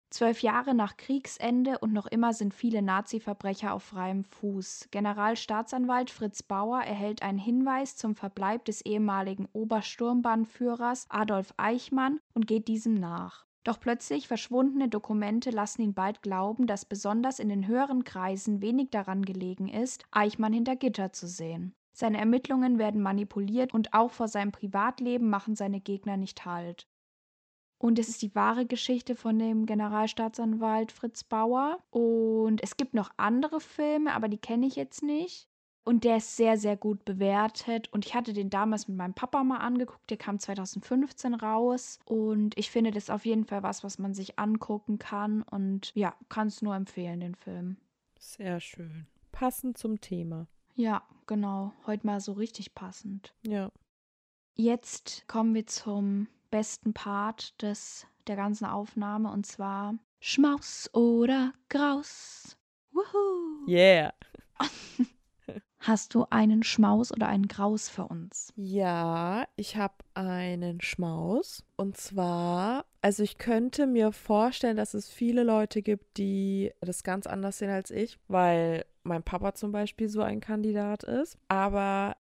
S1: Zwölf Jahre nach Kriegsende und noch immer sind viele Nazi-Verbrecher auf freiem Fuß. Generalstaatsanwalt Fritz Bauer erhält einen Hinweis zum Verbleib des ehemaligen Obersturmbannführers Adolf Eichmann und geht diesem nach. Doch plötzlich verschwundene Dokumente lassen ihn bald glauben, dass besonders in den höheren Kreisen wenig daran gelegen ist, Eichmann hinter Gitter zu sehen. Seine Ermittlungen werden manipuliert und auch vor seinem Privatleben machen seine Gegner nicht Halt. Und es ist die wahre Geschichte von dem Generalstaatsanwalt Fritz Bauer. Und es gibt noch andere Filme, aber die kenne ich jetzt nicht. Und der ist sehr, sehr gut bewertet. Und ich hatte den damals mit meinem Papa mal angeguckt. Der kam 2015 raus. Und ich finde das auf jeden Fall was, was man sich angucken kann. Und ja, kann es nur empfehlen, den Film.
S2: Sehr schön. Passend zum Thema.
S1: Ja, genau. Heute mal so richtig passend.
S2: Ja.
S1: Jetzt kommen wir zum besten Part des, der ganzen Aufnahme und zwar Schmaus oder Graus. Wuhu!
S2: Yeah!
S1: Hast du einen Schmaus oder einen Graus für uns?
S2: Ja, ich habe einen Schmaus. Und zwar, also ich könnte mir vorstellen, dass es viele Leute gibt, die das ganz anders sehen als ich, weil mein Papa zum Beispiel so ein Kandidat ist. Aber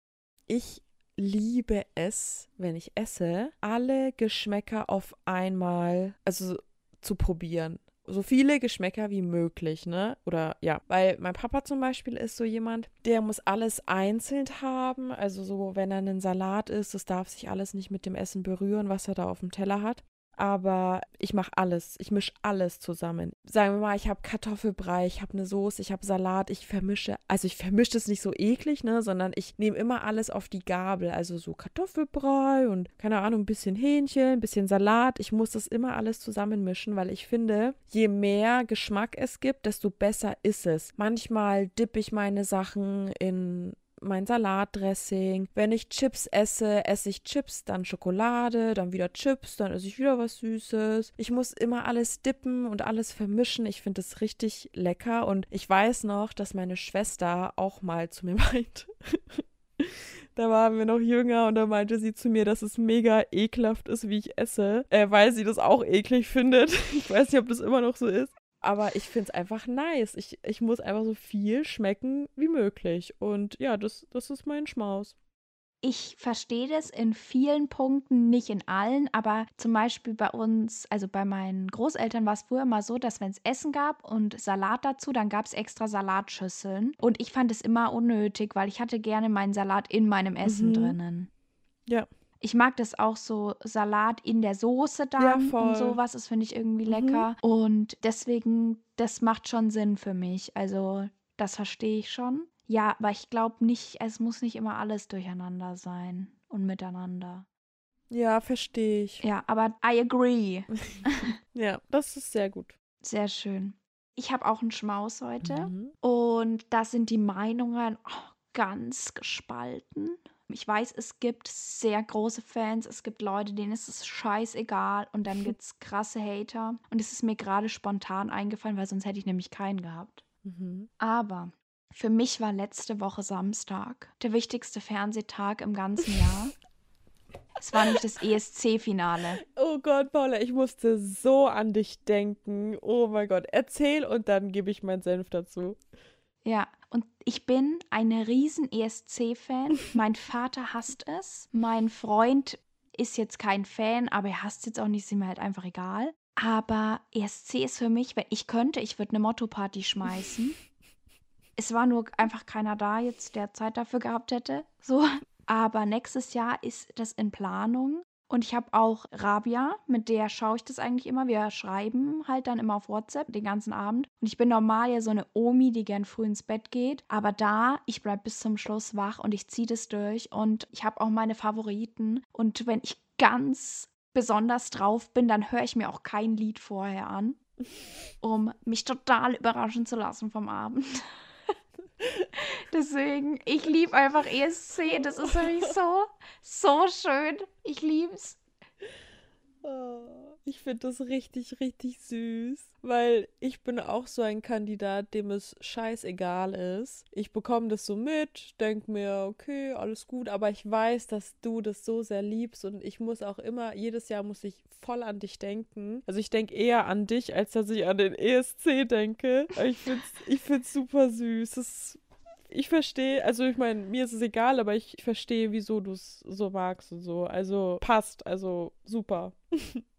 S2: ich liebe es, wenn ich esse, alle Geschmäcker auf einmal, also zu probieren. So viele Geschmäcker wie möglich, ne? Oder ja, weil mein Papa zum Beispiel ist so jemand, der muss alles einzeln haben. Also so, wenn er einen Salat isst, das darf sich alles nicht mit dem Essen berühren, was er da auf dem Teller hat aber ich mache alles. Ich mische alles zusammen. Sagen wir mal, ich habe Kartoffelbrei, ich habe eine Soße, ich habe Salat, ich vermische. Also ich vermische es nicht so eklig, ne, sondern ich nehme immer alles auf die Gabel. Also so Kartoffelbrei und keine Ahnung, ein bisschen Hähnchen, ein bisschen Salat. Ich muss das immer alles zusammenmischen, weil ich finde, je mehr Geschmack es gibt, desto besser ist es. Manchmal dippe ich meine Sachen in mein Salatdressing. Wenn ich Chips esse, esse ich Chips, dann Schokolade, dann wieder Chips, dann esse ich wieder was Süßes. Ich muss immer alles dippen und alles vermischen. Ich finde es richtig lecker und ich weiß noch, dass meine Schwester auch mal zu mir meinte. Da waren wir noch jünger und da meinte sie zu mir, dass es mega ekelhaft ist, wie ich esse, äh, weil sie das auch eklig findet. Ich weiß nicht, ob das immer noch so ist. Aber ich finde es einfach nice. Ich, ich muss einfach so viel schmecken wie möglich. Und ja, das, das ist mein Schmaus.
S1: Ich verstehe das in vielen Punkten, nicht in allen, aber zum Beispiel bei uns, also bei meinen Großeltern war es früher mal so, dass wenn es Essen gab und Salat dazu, dann gab es extra Salatschüsseln. Und ich fand es immer unnötig, weil ich hatte gerne meinen Salat in meinem Essen mhm. drinnen.
S2: Ja.
S1: Ich mag das auch so Salat in der Soße dann ja, und sowas. Das finde ich irgendwie mhm. lecker. Und deswegen, das macht schon Sinn für mich. Also, das verstehe ich schon. Ja, aber ich glaube nicht, es muss nicht immer alles durcheinander sein und miteinander.
S2: Ja, verstehe ich.
S1: Ja, aber I agree.
S2: ja, das ist sehr gut.
S1: Sehr schön. Ich habe auch einen Schmaus heute mhm. und da sind die Meinungen oh, ganz gespalten. Ich weiß, es gibt sehr große Fans, es gibt Leute, denen ist es scheißegal und dann gibt es krasse Hater. Und es ist mir gerade spontan eingefallen, weil sonst hätte ich nämlich keinen gehabt.
S2: Mhm.
S1: Aber für mich war letzte Woche Samstag der wichtigste Fernsehtag im ganzen Jahr. Es war nicht das ESC-Finale.
S2: Oh Gott, Paula, ich musste so an dich denken. Oh mein Gott, erzähl und dann gebe ich meinen Senf dazu.
S1: Ja, und ich bin eine riesen ESC-Fan. Mein Vater hasst es. Mein Freund ist jetzt kein Fan, aber er hasst es jetzt auch nicht, ist mir halt einfach egal. Aber ESC ist für mich, wenn ich könnte, ich würde eine Motto-Party schmeißen. es war nur einfach keiner da jetzt, der Zeit dafür gehabt hätte. So. Aber nächstes Jahr ist das in Planung. Und ich habe auch Rabia, mit der schaue ich das eigentlich immer. Wir schreiben halt dann immer auf WhatsApp den ganzen Abend. Und ich bin normal ja so eine Omi, die gern früh ins Bett geht. Aber da, ich bleibe bis zum Schluss wach und ich ziehe das durch. Und ich habe auch meine Favoriten. Und wenn ich ganz besonders drauf bin, dann höre ich mir auch kein Lied vorher an, um mich total überraschen zu lassen vom Abend. Deswegen, ich liebe einfach ESC. Das ist für mich so, so schön. Ich liebe es.
S2: Oh, ich finde das richtig, richtig süß, weil ich bin auch so ein Kandidat, dem es scheißegal ist. Ich bekomme das so mit, denke mir, okay, alles gut, aber ich weiß, dass du das so sehr liebst und ich muss auch immer, jedes Jahr muss ich voll an dich denken. Also ich denke eher an dich, als dass ich an den ESC denke. Ich finde es ich find's super süß. Das ich verstehe, also ich meine, mir ist es egal, aber ich verstehe, wieso du es so magst und so. Also passt, also super.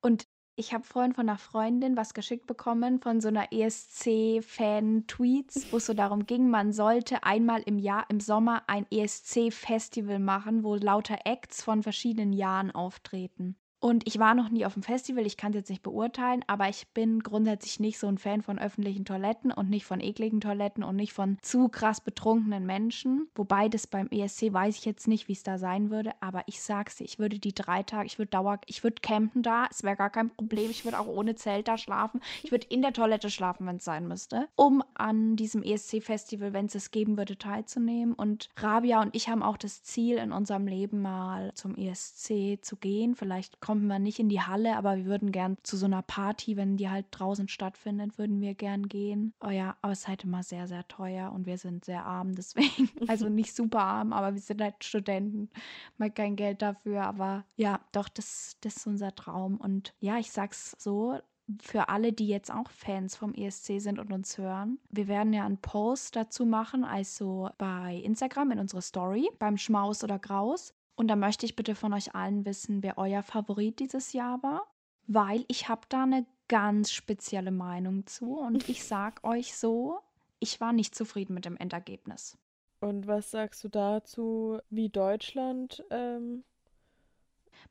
S1: und ich habe vorhin von einer Freundin was geschickt bekommen von so einer ESC-Fan-Tweets, wo es so darum ging, man sollte einmal im Jahr im Sommer ein ESC-Festival machen, wo lauter Acts von verschiedenen Jahren auftreten. Und ich war noch nie auf dem Festival, ich kann es jetzt nicht beurteilen, aber ich bin grundsätzlich nicht so ein Fan von öffentlichen Toiletten und nicht von ekligen Toiletten und nicht von zu krass betrunkenen Menschen. Wobei das beim ESC weiß ich jetzt nicht, wie es da sein würde, aber ich sag's dir, ich würde die drei Tage, ich würde Dauer, ich würde campen da, es wäre gar kein Problem, ich würde auch ohne Zelt da schlafen, ich würde in der Toilette schlafen, wenn es sein müsste, um an diesem ESC-Festival, wenn es es geben würde, teilzunehmen. Und Rabia und ich haben auch das Ziel in unserem Leben mal zum ESC zu gehen. Vielleicht kommt kommt man nicht in die Halle, aber wir würden gern zu so einer Party, wenn die halt draußen stattfindet, würden wir gern gehen. Oh ja, aber es ist halt immer sehr, sehr teuer und wir sind sehr arm, deswegen. Also nicht super arm, aber wir sind halt Studenten. Mal kein Geld dafür, aber ja, doch, das, das ist unser Traum. Und ja, ich sag's so, für alle, die jetzt auch Fans vom ESC sind und uns hören. Wir werden ja einen Post dazu machen, also bei Instagram in unsere Story, beim Schmaus oder Graus. Und da möchte ich bitte von euch allen wissen, wer euer Favorit dieses Jahr war, weil ich habe da eine ganz spezielle Meinung zu und ich sag euch so, ich war nicht zufrieden mit dem Endergebnis.
S2: Und was sagst du dazu, wie Deutschland? Ähm...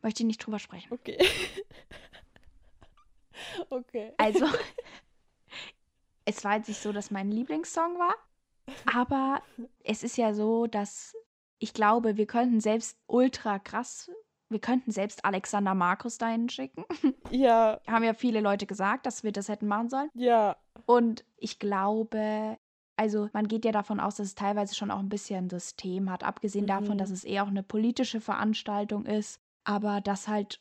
S1: Möchte ich nicht drüber sprechen.
S2: Okay. okay.
S1: Also, es war jetzt nicht so, dass mein Lieblingssong war, aber es ist ja so, dass ich glaube, wir könnten selbst ultra krass, wir könnten selbst Alexander Markus dahin schicken.
S2: Ja.
S1: Haben ja viele Leute gesagt, dass wir das hätten machen sollen.
S2: Ja.
S1: Und ich glaube, also man geht ja davon aus, dass es teilweise schon auch ein bisschen ein System hat, abgesehen mhm. davon, dass es eher auch eine politische Veranstaltung ist, aber dass halt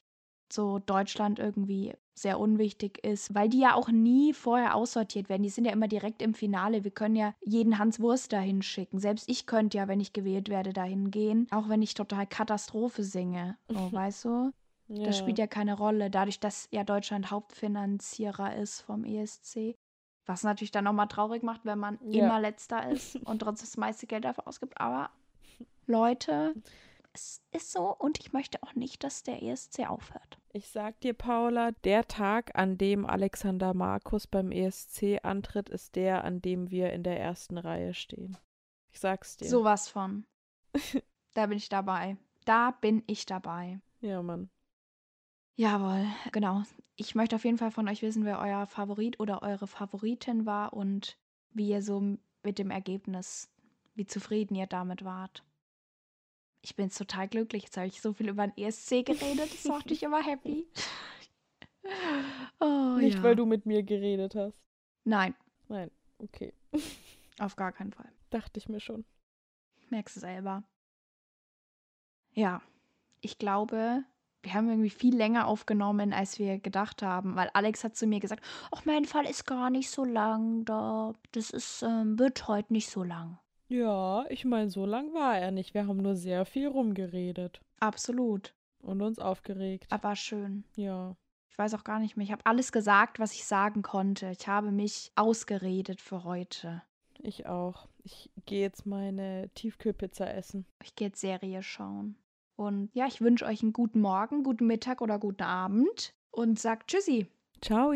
S1: so Deutschland irgendwie sehr unwichtig ist, weil die ja auch nie vorher aussortiert werden. Die sind ja immer direkt im Finale. Wir können ja jeden Hans Wurst dahin schicken. Selbst ich könnte ja, wenn ich gewählt werde, dahin gehen, auch wenn ich total Katastrophe singe. Oh, weißt du? Ja. Das spielt ja keine Rolle, dadurch, dass ja Deutschland Hauptfinanzierer ist vom ESC. Was natürlich dann nochmal traurig macht, wenn man ja. immer letzter ist und trotzdem das meiste Geld dafür ausgibt. Aber Leute, es ist so und ich möchte auch nicht, dass der ESC aufhört.
S2: Ich sag dir, Paula, der Tag, an dem Alexander Markus beim ESC antritt, ist der, an dem wir in der ersten Reihe stehen. Ich sag's dir.
S1: Sowas von. da bin ich dabei. Da bin ich dabei.
S2: Ja, Mann.
S1: Jawohl, genau. Ich möchte auf jeden Fall von euch wissen, wer euer Favorit oder eure Favoritin war und wie ihr so mit dem Ergebnis, wie zufrieden ihr damit wart. Ich bin total glücklich. Jetzt habe ich so viel über den ESC geredet. Das macht dich immer happy.
S2: Oh, Nicht, ja. weil du mit mir geredet hast.
S1: Nein.
S2: Nein, okay.
S1: Auf gar keinen Fall.
S2: Dachte ich mir schon.
S1: Merkst du selber. Ja, ich glaube, wir haben irgendwie viel länger aufgenommen, als wir gedacht haben, weil Alex hat zu mir gesagt, ach, mein Fall ist gar nicht so lang, da, das ist, ähm, wird heute nicht so lang.
S2: Ja, ich meine, so lang war er nicht. Wir haben nur sehr viel rumgeredet.
S1: Absolut.
S2: Und uns aufgeregt.
S1: Aber schön.
S2: Ja.
S1: Ich weiß auch gar nicht mehr. Ich habe alles gesagt, was ich sagen konnte. Ich habe mich ausgeredet für heute.
S2: Ich auch. Ich gehe jetzt meine Tiefkühlpizza essen.
S1: Ich gehe jetzt Serie schauen. Und ja, ich wünsche euch einen guten Morgen, guten Mittag oder guten Abend und sag Tschüssi.
S2: Ciao.